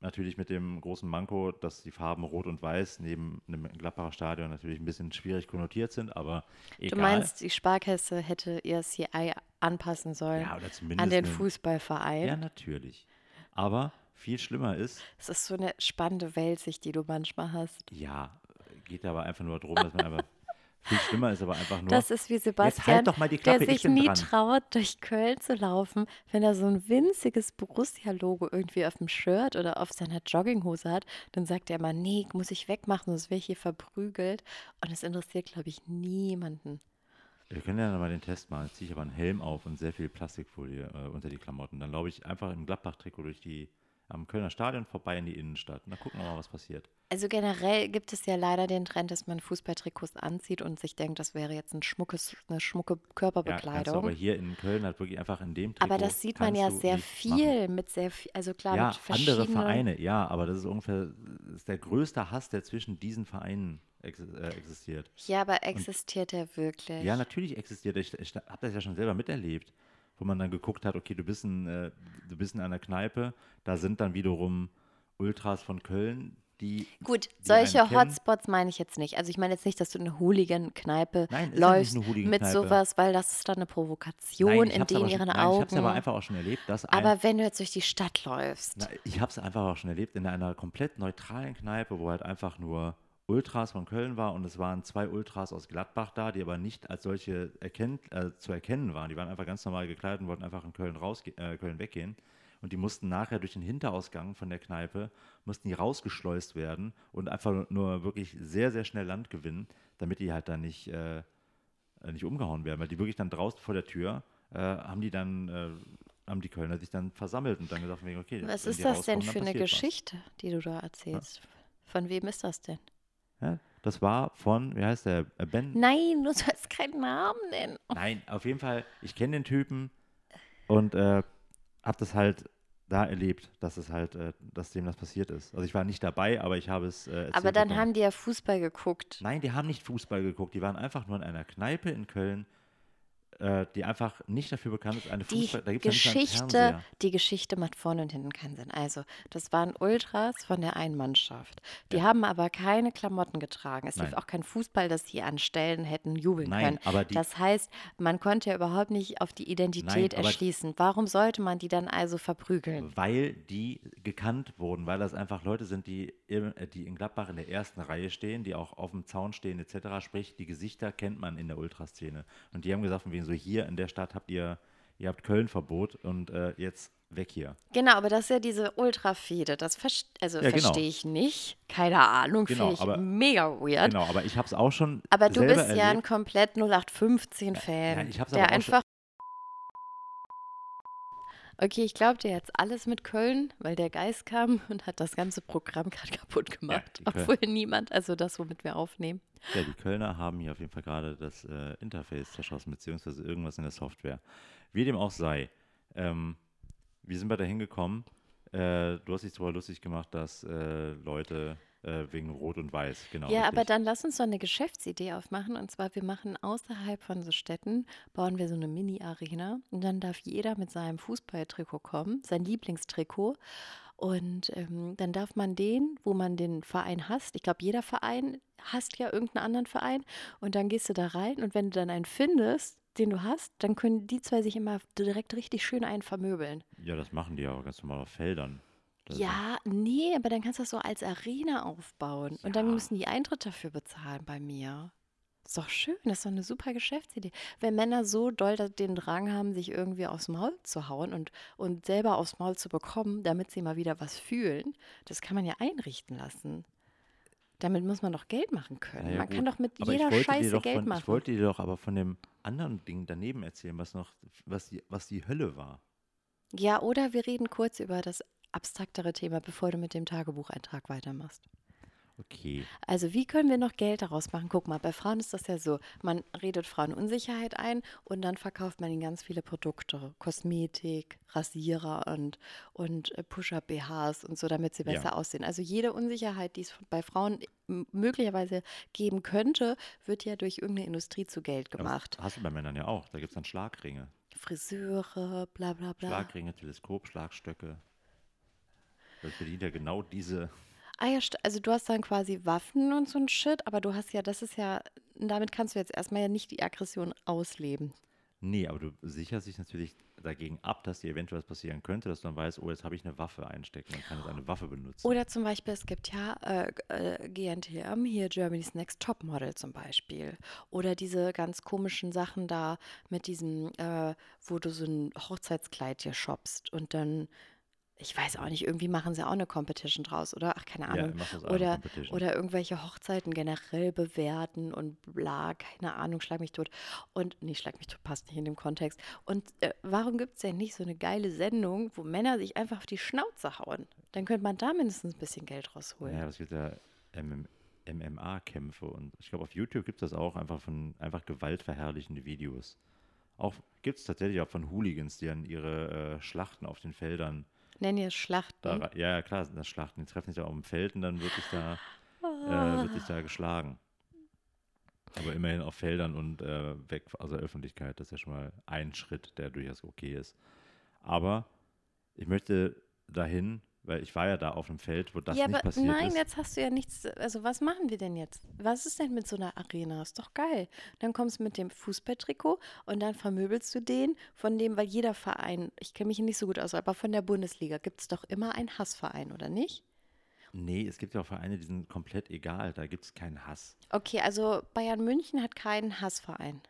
Natürlich mit dem großen Manko, dass die Farben Rot und Weiß neben einem Gladbacher Stadion natürlich ein bisschen schwierig konnotiert sind, aber egal. du meinst, die Sparkasse hätte ihr CI anpassen sollen ja, oder zumindest an den einen- Fußballverein? Ja, natürlich. Aber viel schlimmer ist, Es ist so eine spannende Weltsicht, die du manchmal hast. ja, geht aber einfach nur darum, dass man einfach. viel schlimmer ist aber einfach nur. Das ist wie Jetzt Sebastian, halt der sich nie dran. traut, durch Köln zu laufen, wenn er so ein winziges Borussia-Logo irgendwie auf dem Shirt oder auf seiner Jogginghose hat. Dann sagt er immer, nee, muss ich wegmachen, sonst wäre ich hier verprügelt. Und das interessiert, glaube ich, niemanden. Wir können ja mal den Test machen. Jetzt ziehe ich aber einen Helm auf und sehr viel Plastikfolie äh, unter die Klamotten. Dann laufe ich einfach im Gladbach-Trikot durch die am Kölner Stadion vorbei in die Innenstadt. Und dann gucken wir mal, was passiert. Also generell gibt es ja leider den Trend, dass man Fußballtrikots anzieht und sich denkt, das wäre jetzt ein schmuckes, eine schmucke Ja, Körperbekleidung. aber hier in Köln halt wirklich einfach in dem Trikot. aber das sieht man ja sehr nichts machen. viel mit sehr viel, also klar, Ja, mit andere verschiedenen. Vereine, ja, aber das ist ungefähr das ist der größte Hass, der zwischen diesen Vereinen äh, existiert. Ja, aber existiert der wirklich? Ja, natürlich existiert. Ich, ich habe das ja schon selber miterlebt, wo man dann geguckt hat, okay, du bist, in, äh, du bist in einer Kneipe, da sind dann wiederum Ultras von Köln, die. Gut, die solche. Hotspots meine ich jetzt nicht. Also ich meine jetzt nicht, dass du in eine Hooligan-Kneipe ist ja läufst eine mit sowas, weil das ist dann eine Provokation Nein, in aber denen schon- ihren nein, Augen. Ich habe es aber einfach auch schon erlebt, dass ein, aber wenn du jetzt durch die Stadt läufst, Na, ich habe es einfach auch schon erlebt in einer komplett neutralen Kneipe, wo halt einfach nur Ultras von Köln war und es waren zwei Ultras aus Gladbach da, die aber nicht als solche erkennt, äh, zu erkennen waren. Die waren einfach ganz normal gekleidet und wollten einfach in Köln, raus, äh, Köln weggehen. Und die mussten nachher durch den Hinterausgang von der Kneipe, mussten die rausgeschleust werden und einfach nur wirklich sehr, sehr schnell Land gewinnen, damit die halt dann nicht, äh, nicht umgehauen werden. Weil die wirklich dann draußen vor der Tür äh, haben die dann äh, haben die Kölner sich dann versammelt und dann gesagt, okay. Was ist das denn für eine Geschichte, was. die du da erzählst? Ja. Von wem ist das denn? Ja, das war von, wie heißt der? Äh, ben? Nein, du sollst keinen Namen nennen. Nein, auf jeden Fall, ich kenne den Typen und äh, habe das halt da erlebt, dass es halt, äh, dass dem das passiert ist. Also ich war nicht dabei, aber ich habe es äh, Aber dann bekommen. haben die ja Fußball geguckt. Nein, die haben nicht Fußball geguckt. Die waren einfach nur in einer Kneipe in Köln äh, die einfach nicht dafür bekannt ist, eine Fußball, die Geschichte, die Geschichte macht vorne und hinten keinen Sinn. Also, das waren Ultras von der einen Mannschaft. Die ja. haben aber keine Klamotten getragen. Es Nein. lief auch kein Fußball, dass sie an Stellen hätten jubeln Nein, können. Die, das heißt, man konnte ja überhaupt nicht auf die Identität Nein, erschließen. Warum sollte man die dann also verprügeln? Weil die gekannt wurden, weil das einfach Leute sind, die, äh, die in Gladbach in der ersten Reihe stehen, die auch auf dem Zaun stehen etc. Sprich, die Gesichter kennt man in der Ultraszene. Und die haben gesagt, von wegen so, so hier in der Stadt habt ihr, ihr habt Köln-Verbot und äh, jetzt weg hier. Genau, aber das ist ja diese Ultrafede. Das verste also ja, genau. verstehe ich nicht. Keine Ahnung, genau, finde ich aber, mega weird. Genau, aber ich habe es auch schon. Aber du bist erlebt. ja ein komplett 0815-Fan. Ja, ja, der einfach Okay, ich glaube dir jetzt alles mit Köln, weil der Geist kam und hat das ganze Programm gerade kaputt gemacht. Ja, obwohl niemand, also das, womit wir aufnehmen. Ja, die Kölner haben hier auf jeden Fall gerade das äh, Interface zerschossen, beziehungsweise irgendwas in der Software. Wie dem auch sei. Ähm, wie sind wir da hingekommen? Äh, du hast dich zwar lustig gemacht, dass äh, Leute äh, wegen Rot und Weiß, genau. Ja, richtig. aber dann lass uns doch eine Geschäftsidee aufmachen. Und zwar, wir machen außerhalb von so Städten, bauen wir so eine Mini-Arena. Und dann darf jeder mit seinem Fußballtrikot kommen, sein Lieblingstrikot. Und ähm, dann darf man den, wo man den Verein hasst, ich glaube, jeder Verein hasst ja irgendeinen anderen Verein. Und dann gehst du da rein und wenn du dann einen findest, den du hast, dann können die zwei sich immer direkt richtig schön einen vermöbeln. Ja, das machen die auch ganz normal auf Feldern. Ja, nee, aber dann kannst du das so als Arena aufbauen. Und dann müssen die Eintritt dafür bezahlen bei mir. Ist doch schön, das ist doch eine super Geschäftsidee. Wenn Männer so doll den Drang haben, sich irgendwie aufs Maul zu hauen und, und selber aufs Maul zu bekommen, damit sie mal wieder was fühlen, das kann man ja einrichten lassen. Damit muss man doch Geld machen können. Ja, man gut. kann doch mit aber jeder Scheiße Geld von, machen. Ich wollte dir doch aber von dem anderen Ding daneben erzählen, was noch, was die, was die Hölle war. Ja, oder wir reden kurz über das abstraktere Thema, bevor du mit dem Tagebucheintrag weitermachst. Okay. Also wie können wir noch Geld daraus machen? Guck mal, bei Frauen ist das ja so, man redet Frauenunsicherheit ein und dann verkauft man ihnen ganz viele Produkte, Kosmetik, Rasierer und, und äh, Push-Up-BHs und so, damit sie besser ja. aussehen. Also jede Unsicherheit, die es bei Frauen möglicherweise geben könnte, wird ja durch irgendeine Industrie zu Geld gemacht. Ja, hast du bei Männern ja auch, da gibt es dann Schlagringe. Friseure, bla bla bla. Schlagringe, Teleskopschlagstöcke. Das bedient ja genau diese. Ah ja, also du hast dann quasi Waffen und so ein Shit, aber du hast ja, das ist ja, damit kannst du jetzt erstmal ja nicht die Aggression ausleben. Nee, aber du sicherst dich natürlich dagegen ab, dass dir eventuell was passieren könnte, dass du dann weißt, oh, jetzt habe ich eine Waffe einstecken und kann jetzt eine Waffe benutzen. Oder zum Beispiel, es gibt ja äh, äh, GNTM, hier Germany's Next Top Model zum Beispiel. Oder diese ganz komischen Sachen da mit diesem, äh, wo du so ein Hochzeitskleid hier shoppst und dann ich weiß auch nicht, irgendwie machen sie auch eine Competition draus, oder? Ach, keine Ahnung. Ja, oder, oder irgendwelche Hochzeiten generell bewerten und bla, keine Ahnung, schlag mich tot. Und, nee, schlag mich tot passt nicht in dem Kontext. Und äh, warum gibt es denn nicht so eine geile Sendung, wo Männer sich einfach auf die Schnauze hauen? Dann könnte man da mindestens ein bisschen Geld rausholen. Ja, es gibt ja MM, MMA-Kämpfe und ich glaube, auf YouTube gibt es das auch einfach von einfach gewaltverherrlichende Videos. Auch gibt es tatsächlich auch von Hooligans, die dann ihre äh, Schlachten auf den Feldern Nenn ihr Schlachten. Da, ja, klar das Schlachten. Die treffen sich ja auf dem Feld und dann wird sich da, äh, da geschlagen. Aber immerhin auf Feldern und äh, weg aus der Öffentlichkeit. Das ist ja schon mal ein Schritt, der durchaus okay ist. Aber ich möchte dahin, weil ich war ja da auf dem Feld, wo das ja, nicht aber passiert nein, ist. jetzt hast du ja nichts. Also was machen wir denn jetzt? Was ist denn mit so einer Arena? Ist doch geil. Dann kommst du mit dem Fußballtrikot und dann vermöbelst du den von dem, weil jeder Verein, ich kenne mich nicht so gut aus, aber von der Bundesliga gibt es doch immer einen Hassverein, oder nicht? Nee, es gibt ja auch Vereine, die sind komplett egal. Da gibt es keinen Hass. Okay, also Bayern München hat keinen Hassverein.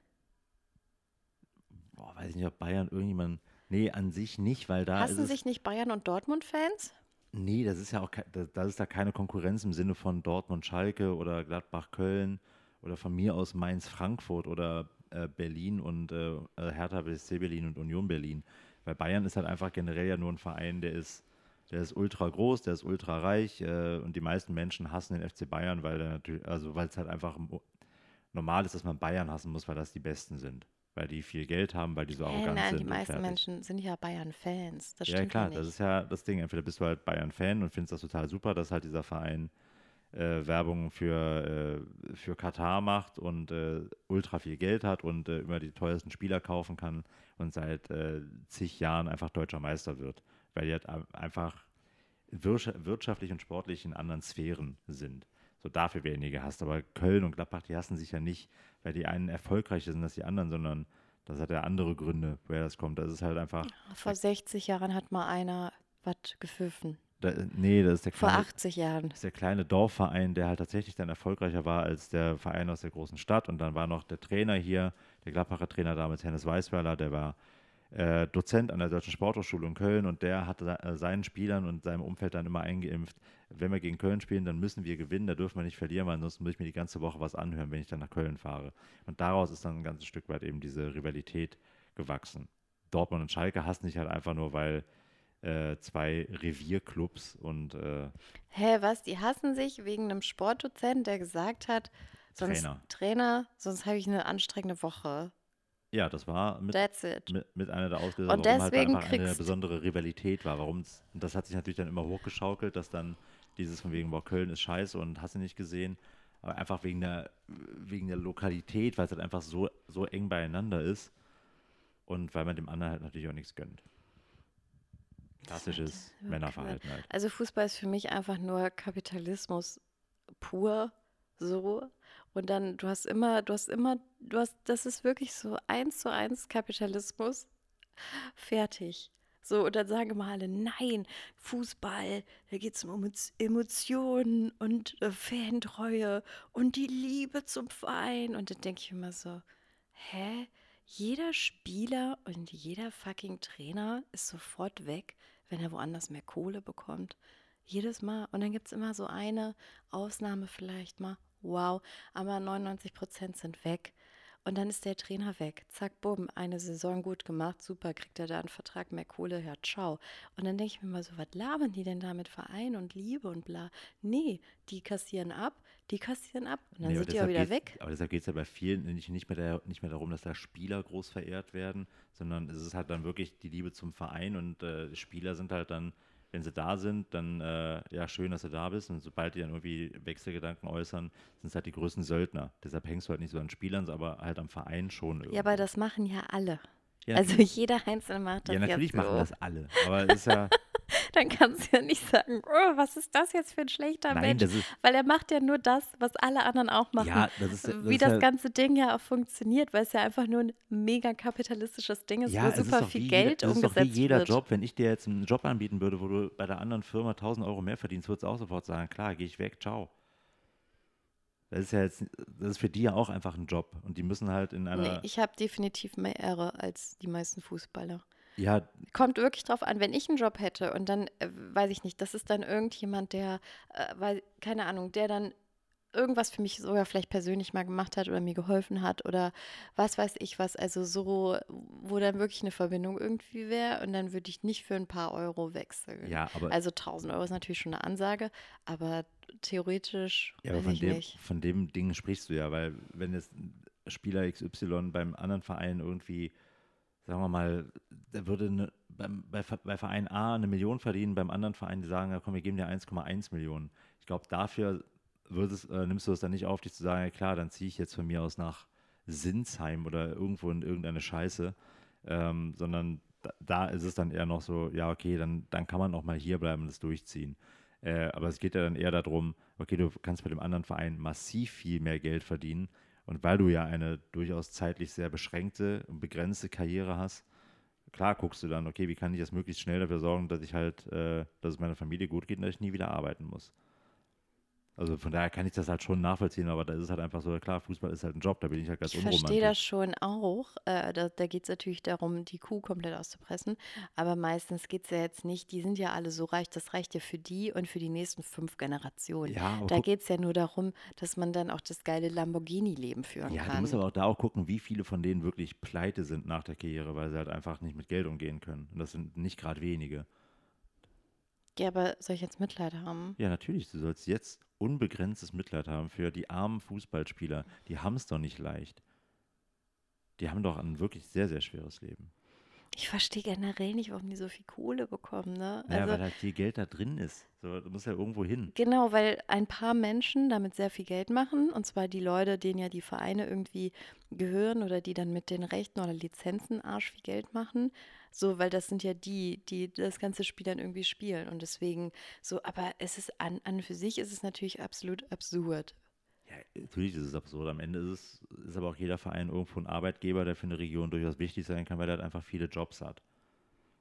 Boah, weiß ich nicht, ob Bayern irgendjemand. Nee, an sich nicht, weil da. Hassen sich nicht Bayern und Dortmund-Fans? Nee, das ist ja auch ke- da, da ist da keine Konkurrenz im Sinne von Dortmund, Schalke oder Gladbach, Köln oder von mir aus Mainz, Frankfurt oder äh, Berlin und äh, äh, Hertha BSC Berlin und Union Berlin. Weil Bayern ist halt einfach generell ja nur ein Verein, der ist, der ist ultra groß, der ist ultra reich äh, und die meisten Menschen hassen den FC Bayern, weil der also weil es halt einfach normal ist, dass man Bayern hassen muss, weil das die Besten sind. Weil die viel Geld haben, weil die so arrogant nein, sind. die meisten fertig. Menschen sind ja Bayern-Fans. Das Ja, stimmt klar, ja das ist ja das Ding. Entweder bist du halt Bayern-Fan und findest das total super, dass halt dieser Verein äh, Werbung für, äh, für Katar macht und äh, ultra viel Geld hat und äh, immer die teuersten Spieler kaufen kann und seit äh, zig Jahren einfach deutscher Meister wird. Weil die halt einfach wirtscha- wirtschaftlich und sportlich in anderen Sphären sind. So dafür werden die gehasst. Aber Köln und Gladbach, die hassen sich ja nicht, weil die einen erfolgreicher sind als die anderen, sondern das hat ja andere Gründe, woher das kommt. Das ist halt einfach. Vor 60 Jahren hat mal einer was gepfiffen. Da, nee, das ist der Vor kleine, 80 Jahren. das ist der kleine Dorfverein, der halt tatsächlich dann erfolgreicher war als der Verein aus der großen Stadt. Und dann war noch der Trainer hier, der Gladbacher Trainer damals, Hennes Weißweiler, der war äh, Dozent an der Deutschen Sporthochschule in Köln und der hat äh, seinen Spielern und seinem Umfeld dann immer eingeimpft, wenn wir gegen Köln spielen, dann müssen wir gewinnen, da dürfen wir nicht verlieren, weil ansonsten muss ich mir die ganze Woche was anhören, wenn ich dann nach Köln fahre. Und daraus ist dann ein ganzes Stück weit eben diese Rivalität gewachsen. Dortmund und Schalke hassen sich halt einfach nur, weil äh, zwei Revierclubs und äh, Hä, was? Die hassen sich wegen einem Sportdozent, der gesagt hat, sonst Trainer. Trainer, sonst habe ich eine anstrengende Woche. Ja, das war mit, mit, mit einer der Auslöser, Und warum halt deswegen einfach eine besondere Rivalität war. Warum's, und das hat sich natürlich dann immer hochgeschaukelt, dass dann dieses von wegen, boah, Köln ist scheiße und hast du nicht gesehen. Aber einfach wegen der, wegen der Lokalität, weil es halt einfach so, so eng beieinander ist. Und weil man dem anderen halt natürlich auch nichts gönnt. Klassisches Ja, Männerverhalten halt. Also Fußball ist für mich einfach nur Kapitalismus pur, so. Und dann, du hast immer, du hast immer, du hast, das ist wirklich so eins zu eins Kapitalismus. Fertig. So, und dann sagen immer alle, nein, Fußball, da geht es um Emo- Emotionen und äh, Fantreue und die Liebe zum Verein. Und dann denke ich immer so, hä? Jeder Spieler und jeder fucking Trainer ist sofort weg, wenn er woanders mehr Kohle bekommt. Jedes Mal. Und dann gibt es immer so eine Ausnahme vielleicht mal. Wow, aber 99 Prozent sind weg. Und dann ist der Trainer weg. Zack, bumm, eine Saison gut gemacht, super, kriegt er da einen Vertrag, mehr Kohle, ja, ciao. Und dann denke ich mir mal so, was labern die denn da mit Verein und Liebe und bla? Nee, die kassieren ab, die kassieren ab und dann Nee, sind die auch wieder weg. Aber deshalb geht es ja bei vielen nicht, nicht, mehr der, nicht mehr darum, dass da Spieler groß verehrt werden, sondern es ist halt dann wirklich die Liebe zum Verein und äh, Spieler sind halt dann, wenn sie da sind, dann äh, ja schön, dass du da bist und sobald die dann irgendwie Wechselgedanken äußern, sind es halt die größten Söldner. Deshalb hängst du halt nicht so an Spielern, aber halt am Verein schon irgendwie. Ja, aber das machen ja alle. ja, Also jeder Einzelne macht das ja, natürlich machen so. das alle. Aber es ist ja, Dann kannst du ja nicht sagen, oh, was ist das jetzt für ein schlechter nein, Mensch? das ist, Weil er macht ja nur das, was alle anderen auch machen. ja, das ist, das Wie ist das ja, ganze Ding ja auch funktioniert, weil es ja einfach nur ein mega kapitalistisches Ding ist, Ja, wo ist super doch viel Geld jeder, es ist doch wie umgesetzt jeder wird. Job. Wenn ich dir jetzt einen Job anbieten würde, wo du bei der anderen Firma 1000 Euro mehr verdienst, würdest du auch sofort sagen, klar, gehe ich weg, ciao. Das ist ja jetzt, das ist für die ja auch einfach ein Job. Und die müssen halt in Nee, einer, ich habe definitiv mehr Ehre als die meisten Fußballer. Ja, Kommt wirklich drauf an, wenn ich einen Job hätte und dann, äh, weiß ich nicht, das ist dann irgendjemand, der, äh, weil, keine Ahnung, der dann irgendwas für mich sogar vielleicht persönlich mal gemacht hat oder mir geholfen hat oder was weiß ich was, also so, wo dann wirklich eine Verbindung irgendwie wäre und dann würde ich nicht für ein paar Euro wechseln. ja, aber, Also 1000 Euro ist natürlich schon eine Ansage, aber theoretisch, ja, aber von dem, nicht. von dem Ding sprichst du ja, weil wenn jetzt Spieler XY beim anderen Verein irgendwie, sagen wir mal, der würde eine, beim, bei, bei Verein A eine Million verdienen, beim anderen Verein, die sagen, ja komm, wir geben dir 1,1 Millionen. Ich glaube, dafür würdest, äh, nimmst du es dann nicht auf, dich zu sagen, ja klar, dann ziehe ich jetzt von mir aus nach Sinsheim oder irgendwo in irgendeine Scheiße, ähm, sondern da, da ist es dann eher noch so, ja, okay, dann, dann kann man auch mal hier bleiben und das durchziehen. Äh, aber es geht ja dann eher darum, okay, du kannst bei dem anderen Verein massiv viel mehr Geld verdienen. Und weil du ja eine durchaus zeitlich sehr beschränkte und begrenzte Karriere hast, klar guckst du dann, okay, wie kann ich jetzt möglichst schnell dafür sorgen, dass ich halt, äh, dass es meiner Familie gut geht und dass ich nie wieder arbeiten muss. Also von daher kann ich das halt schon nachvollziehen, aber da ist es halt einfach so, klar, Fußball ist halt ein Job, da bin ich halt ganz Ich unromantisch. verstehe das schon auch. Äh, da da geht es natürlich darum, die Kuh komplett auszupressen. Aber meistens geht es ja jetzt nicht, die sind ja alle so reich, das reicht ja für die und für die nächsten fünf Generationen. Ja, Da geht es ja nur darum, dass man dann auch das geile Lamborghini-Leben führen ja, du kann. musst aber auch da auch gucken, wie viele von denen wirklich pleite sind nach der Karriere, weil sie halt einfach nicht mit Geld umgehen können. Und das sind nicht gerade wenige. Ja, aber soll ich jetzt Mitleid haben? Ja, natürlich, du sollst jetzt unbegrenztes Mitleid haben für die armen Fußballspieler. Die haben es doch nicht leicht. Die haben doch ein wirklich sehr, sehr schweres Leben. Ich verstehe generell nicht, warum die so viel Kohle bekommen, ne? Naja, Also weil halt viel Geld da drin ist. So, du musst ja irgendwo hin. Genau, weil ein paar Menschen damit sehr viel Geld machen, und zwar die Leute, denen ja die Vereine irgendwie gehören oder die dann mit den Rechten oder Lizenzen arsch viel Geld machen. So, weil das sind ja die, die das ganze Spiel dann irgendwie spielen. Und deswegen so, aber es ist an, an für sich ist es natürlich absolut absurd. Ja, natürlich ist es absurd. Am Ende ist es ist aber auch jeder Verein irgendwo ein Arbeitgeber, der für eine Region durchaus wichtig sein kann, weil er halt einfach viele Jobs hat.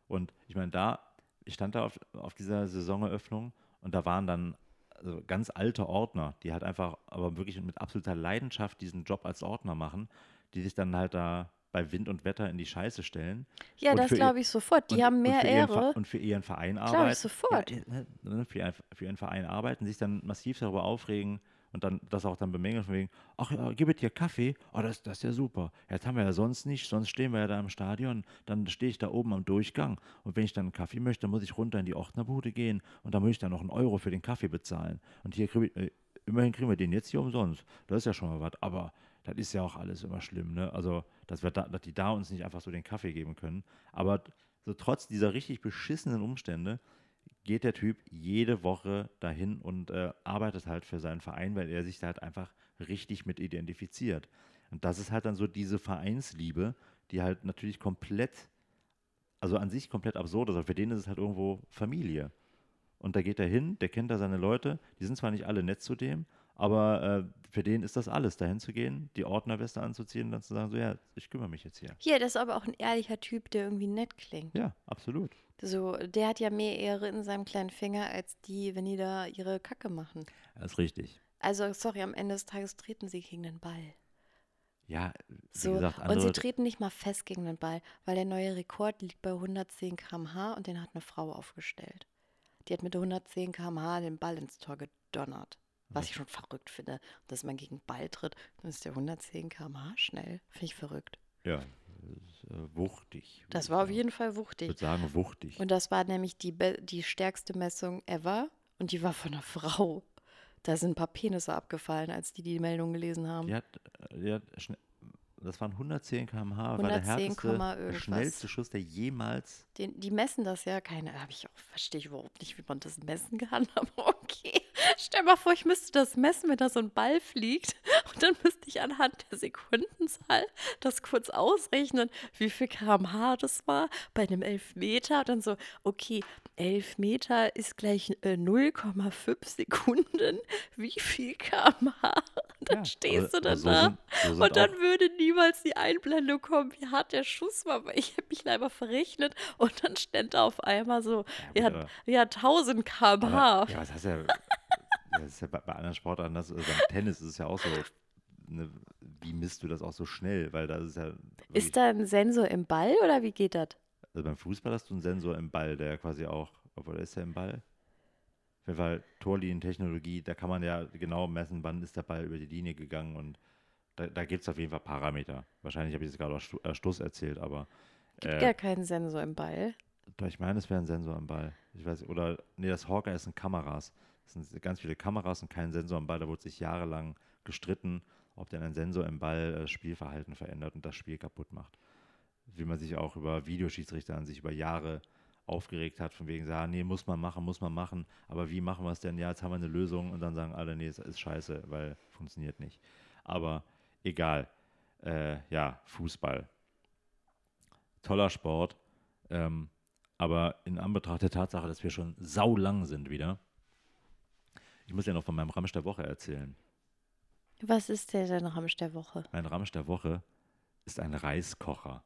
Und ich meine, da, ich stand da auf, auf dieser Saisoneröffnung und da waren dann also ganz alte Ordner, die halt einfach, aber wirklich mit absoluter Leidenschaft diesen Job als Ordner machen, die sich dann halt da bei Wind und Wetter in die Scheiße stellen. Ja, Und das glaube ich sofort. Die und, haben und mehr Ver- Ehre. und für ihren Verein Glaub ich arbeiten. sofort. Ja, äh, ne, für, ihren, für ihren Verein arbeiten, sich dann massiv darüber aufregen und dann das auch dann bemängeln von wegen, ach ja, gib dir Kaffee, oh, das, das ist ja super. Jetzt haben wir ja sonst nicht, sonst stehen wir ja da im Stadion, dann stehe ich da oben am Durchgang und wenn ich dann einen Kaffee möchte, dann muss ich runter in die Ordnerbude gehen und dann muss ich dann noch einen Euro für den Kaffee bezahlen. Und hier kriege ich, äh, immerhin kriegen wir den jetzt hier umsonst. Das ist ja schon mal was, aber das ist ja auch alles immer schlimm, ne? Also, dass, wir da, dass die da uns nicht einfach so den Kaffee geben können. Aber so trotz dieser richtig beschissenen Umstände geht der Typ jede Woche dahin und äh, arbeitet halt für seinen Verein, weil er sich da halt einfach richtig mit identifiziert. Und das ist halt dann so diese Vereinsliebe, die halt natürlich komplett, also an sich komplett absurd ist, aber für den ist es halt irgendwo Familie. Und da geht er hin, der kennt da seine Leute, die sind zwar nicht alle nett zu dem, aber äh, für den ist das alles, dahin zu gehen, die Ordnerweste anzuziehen und dann zu sagen, so ja, ich kümmere mich jetzt hier. Ja, das ist aber auch ein ehrlicher Typ, der irgendwie nett klingt. Ja, absolut. So, der hat ja mehr Ehre in seinem kleinen Finger als die, wenn die da ihre Kacke machen. Das ist richtig. Also, sorry, am Ende des Tages treten sie gegen den Ball. Ja, So, gesagt, und sie andere, treten nicht mal fest gegen den Ball, weil der neue Rekord liegt bei 110 km/h und den hat eine Frau aufgestellt. Die hat mit 110 km/h den Ball ins Tor gedonnert. Was ich schon verrückt finde, dass man gegen Ball tritt, dann ist der 110 km/h schnell. Finde ich verrückt. ja, äh, wuchtig. Das war ich auf jeden Fall Ich wuchtig. würde sagen, wuchtig. Und das war nämlich die, die stärkste Messung ever und die war von einer Frau. Da sind ein paar Penisse abgefallen, als die die Meldung gelesen haben. Die hat, äh, die hat das waren 110 km/h, war der 110, härteste, schnellste Schuss, der jemals. Den, die messen das ja, keine, habe ich auch, verstehe ich überhaupt nicht, wie man das messen kann, aber okay. Stell mal vor, ich müsste das messen, wenn da so ein Ball fliegt und dann müsste ich anhand der Sekundenzahl das kurz ausrechnen, wie viel kmh das war bei einem Elfmeter. Und dann so, okay, Elfmeter ist gleich äh, 0,5 Sekunden, wie viel kmh? Dann Ja, stehst du dann so da sind- so und dann würde niemals die Einblendung kommen, wie hart der Schuss war, weil ich habe mich leider verrechnet und dann stand da auf einmal so, Ja, ja, gut, aber- ja 1000 km/h. Ja, was heißt ja. Das ist ja bei, bei anderen Sportarten, das, also beim Tennis ist es ja auch so. Ne, wie misst du das auch so schnell? Weil da ist ja. Ist da ein Sensor im Ball oder wie geht das? Also beim Fußball hast du einen Sensor im Ball, der quasi auch, obwohl der ist ja im Ball. Auf jeden Fall Torlinientechnologie, da kann man ja genau messen, wann ist der Ball über die Linie gegangen und da, da gibt es auf jeden Fall Parameter. Wahrscheinlich habe ich es gerade aus äh, Stuss erzählt, aber Gibt äh, gar keinen Sensor im Ball. doch, ich meine, es wäre ein Sensor im Ball. Ich weiß, oder, nee, das Hawkeye sind Kameras. Es sind ganz viele Kameras und kein Sensor im Ball. Da wurde sich jahrelang gestritten, ob denn ein Sensor im Ball das Spielverhalten verändert und das Spiel kaputt macht. Wie man sich auch über Videoschiedsrichter an sich über Jahre aufgeregt hat, von wegen sagen, nee, muss man machen, muss man machen, aber wie machen wir es denn? Ja, jetzt haben wir eine Lösung und dann sagen alle, nee, es ist scheiße, weil funktioniert nicht. Aber egal. Äh, ja, Fußball. Toller Sport. Ähm, aber in Anbetracht der Tatsache, dass wir schon saulang sind wieder, ich muss ja noch von meinem Ramsch der Woche erzählen. Was ist der denn Ramsch der Woche? Mein Ramsch der Woche ist ein Reiskocher.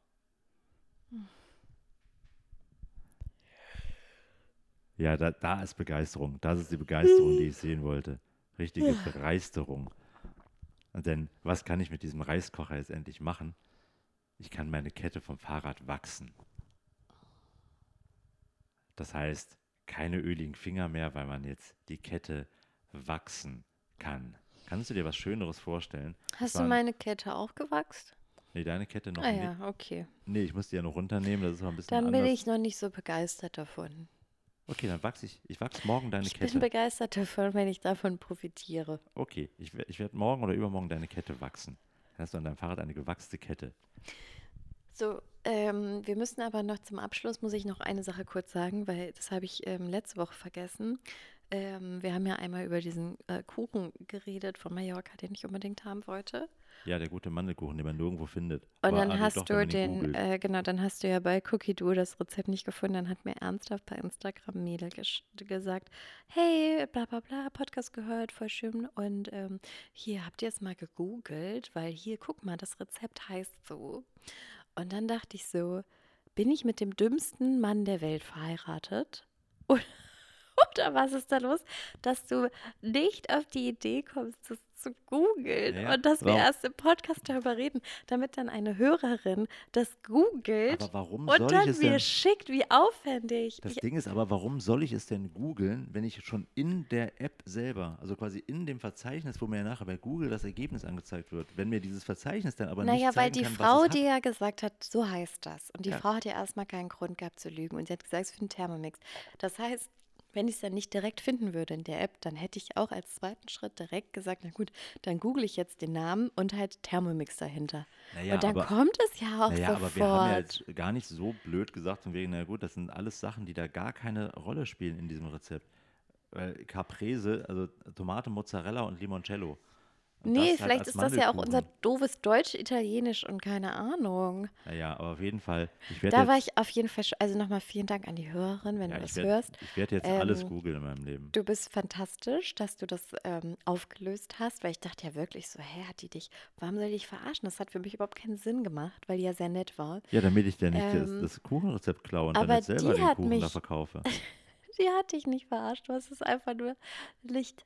Ja, da, da ist Begeisterung. Das ist die Begeisterung, die ich sehen wollte. Richtige Begeisterung. Denn was kann ich mit diesem Reiskocher jetzt endlich machen? Ich kann meine Kette vom Fahrrad wachsen. Das heißt, keine öligen Finger mehr, weil man jetzt die Kette wachsen kann. Kannst du dir was Schöneres vorstellen? Hast du meine Kette auch gewachst? Nee, deine Kette noch Ah nicht. ja, okay. Nee, ich muss die ja noch runternehmen, das ist auch ein bisschen Dann anders. bin ich noch nicht so begeistert davon. Okay, dann wachse ich. Ich wachse morgen deine Ich Kette. bin begeistert davon, wenn ich davon profitiere. Okay, ich, ich werde morgen oder übermorgen deine Kette wachsen. Dann hast du an deinem Fahrrad eine gewachste Kette. So, ähm, wir müssen aber noch zum Abschluss, muss ich noch eine Sache kurz sagen, weil das habe ich ähm, letzte Woche vergessen. Ähm, wir haben ja einmal über diesen äh, Kuchen geredet von Mallorca, den ich unbedingt haben wollte. Ja, der gute Mandelkuchen, den man nirgendwo findet. Und Aber dann also hast doch, du den, äh, genau, dann hast du ja bei Cookie Dough das Rezept nicht gefunden. Dann hat mir ernsthaft bei Instagram Mädel gesagt, hey, bla bla bla, Podcast gehört, voll schön. Und ähm, hier habt ihr es mal gegoogelt, weil hier, guck mal, das Rezept heißt so. Und dann dachte ich so, bin ich mit dem dümmsten Mann der Welt verheiratet? Oder, oder was ist da los, dass du nicht auf die Idee kommst, das zu googeln Ja, und dass wir Warum? erst im Podcast darüber reden, damit dann eine Hörerin das googelt und dann mir schickt, wie aufwendig. Das Ich, Ding ist aber, warum soll ich es denn googeln, wenn ich schon in der App selber, also quasi in dem Verzeichnis, wo mir nachher bei Google das Ergebnis angezeigt wird, wenn mir dieses Verzeichnis dann aber nicht naja, weil die kann, Frau dir ja gesagt hat, so heißt das. Und die Ja. Frau hat ja erstmal keinen Grund gehabt zu lügen. Und sie hat gesagt, es ist für einen Thermomix. Das heißt, wenn ich es dann nicht direkt finden würde in der App, dann hätte ich auch als zweiten Schritt direkt gesagt, na gut, dann google ich jetzt den Namen und halt Thermomix dahinter. Naja, und dann aber- kommt es ja auch Naja, sofort. aber wir haben ja jetzt gar nicht so blöd gesagt, von wegen, na gut, das sind alles Sachen, die da gar keine Rolle spielen in diesem Rezept. Weil Caprese, also Tomate, Mozzarella und Limoncello. Nee, das vielleicht ist das ja auch unser doofes Deutsch, Italienisch und keine Ahnung. Naja, aber auf jeden Fall. Da war ich auf jeden Fall, also nochmal vielen Dank an die Hörerin, wenn ja, du das werd, hörst. Ich werde jetzt alles Ähm, googeln in meinem Leben. Du bist fantastisch, dass du das ähm, aufgelöst hast, weil ich dachte ja wirklich so, hä, hat die dich, warum soll die dich verarschen? Das hat für mich überhaupt keinen Sinn gemacht, weil die ja sehr nett war. Ja, damit ich dir nicht das, ähm, das Kuchenrezept klaue und dann aber jetzt selber die den Kuchen da mich- verkaufe. Die hat dich nicht verarscht, du hast es einfach nur nicht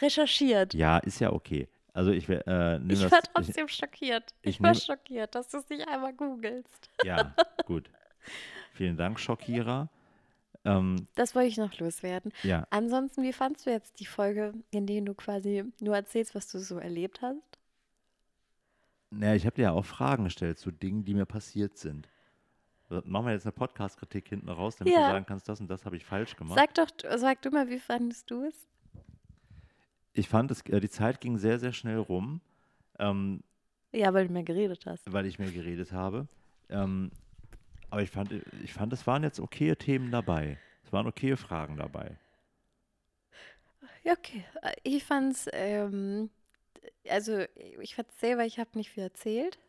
recherchiert. Ja, ist ja okay. Also ich äh, ich war ich, trotzdem schockiert. Ich, ich war schockiert, dass du es nicht einmal googelst. ja, gut. Vielen Dank, Schockierer. Ähm, Das wollte ich noch loswerden. ja, Ansonsten, wie fandst du jetzt die Folge, in der du quasi nur erzählst, was du so erlebt hast? naja, ich habe dir ja auch Fragen gestellt zu Dingen, die mir passiert sind. Machen wir jetzt eine Podcast-Kritik hinten raus, damit Ja. du sagen kannst, das und das habe ich falsch gemacht. Sag doch, sag du mal, wie fandest du es? Ich fand, es, äh, die Zeit ging sehr, sehr schnell rum, ähm, Ja, weil du mehr geredet hast. weil ich mehr geredet habe. Ähm, aber ich fand, ich fand, es waren jetzt okaye Themen dabei. Es waren okaye Fragen dabei. Ja, okay. Äh, Ich fand's, ähm, also ich fand's selber, ich habe nicht viel erzählt.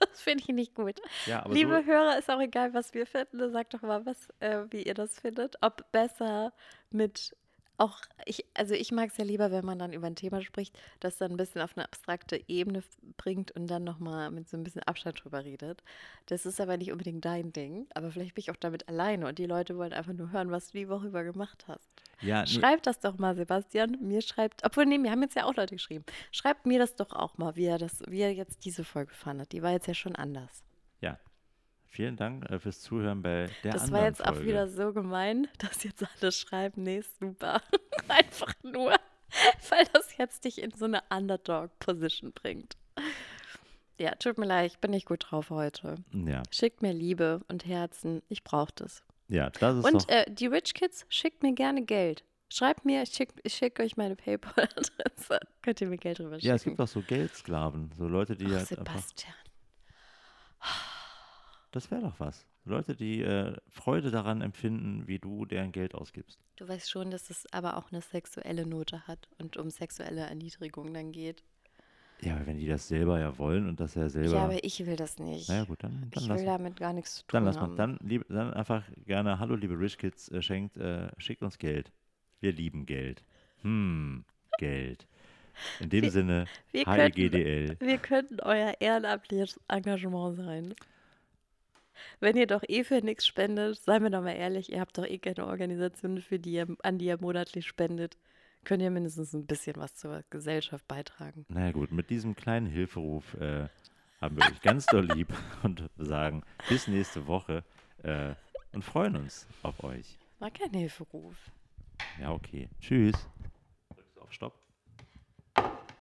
Das finde ich nicht gut. Ja, Liebe so, Hörer, ist auch egal, was wir finden. Sagt doch mal, was, äh, wie ihr das findet. Ob besser mit auch, ich, also ich mag es ja lieber, wenn man dann über ein Thema spricht, das dann ein bisschen auf eine abstrakte Ebene bringt und dann nochmal mit so ein bisschen Abstand drüber redet. Das ist aber nicht unbedingt dein Ding. Aber vielleicht bin ich auch damit alleine und die Leute wollen einfach nur hören, was du die Woche über gemacht hast. ja, Schreibt das doch mal, Sebastian. Mir schreibt, obwohl, nee, mir haben jetzt ja auch Leute geschrieben. Schreibt mir das doch auch mal, wie er, das, wie er jetzt diese Folge fandet. Die war jetzt ja schon anders. Vielen Dank äh, fürs Zuhören bei der das war jetzt Folge. auch wieder so gemein, dass jetzt alle schreiben, nee, super. Einfach nur, weil das jetzt dich in so eine Underdog-Position bringt. Ja, tut mir leid, ich bin nicht gut drauf heute. Ja, Schickt mir Liebe und Herzen. Ich brauche das. ja, das ist Und äh, die Rich Kids, schickt mir gerne Geld. Schreibt mir, ich schicke schick euch meine PayPal-Adresse. Könnt ihr mir Geld drüber schicken? ja, es gibt auch so Geldsklaven, so Leute, die Ach, halt einfach. Das wäre doch was. Leute, die äh, Freude daran empfinden, wie du deren Geld ausgibst. Du weißt schon, dass es aber auch eine sexuelle Note hat und um sexuelle Erniedrigung dann geht. Ja, aber wenn die das selber ja wollen und das ja selber. Ja, aber ich will das nicht. naja, gut, dann, dann ich will damit gar nichts zu tun Dann lass mal, dann, lieb, dann einfach gerne, hallo liebe Rich Kids, äh, schenkt, äh, schickt uns Geld. Wir lieben Geld. Hm, Geld. In dem Wir- Sinne, wir könnten- HEGDL. Wir könnten euer ehrenamtliches Engagement sein. Wenn ihr doch eh für nichts spendet, seien wir doch mal ehrlich, ihr habt doch eh keine Organisation, für die ihr, an die ihr monatlich spendet. könnt ihr mindestens ein bisschen was zur Gesellschaft beitragen. Na ja, gut, mit diesem kleinen Hilferuf äh, haben wir euch ganz doll lieb und sagen bis nächste Woche äh, und freuen uns auf euch. War kein Hilferuf. Ja, okay. Tschüss. Drückst du auf Stopp?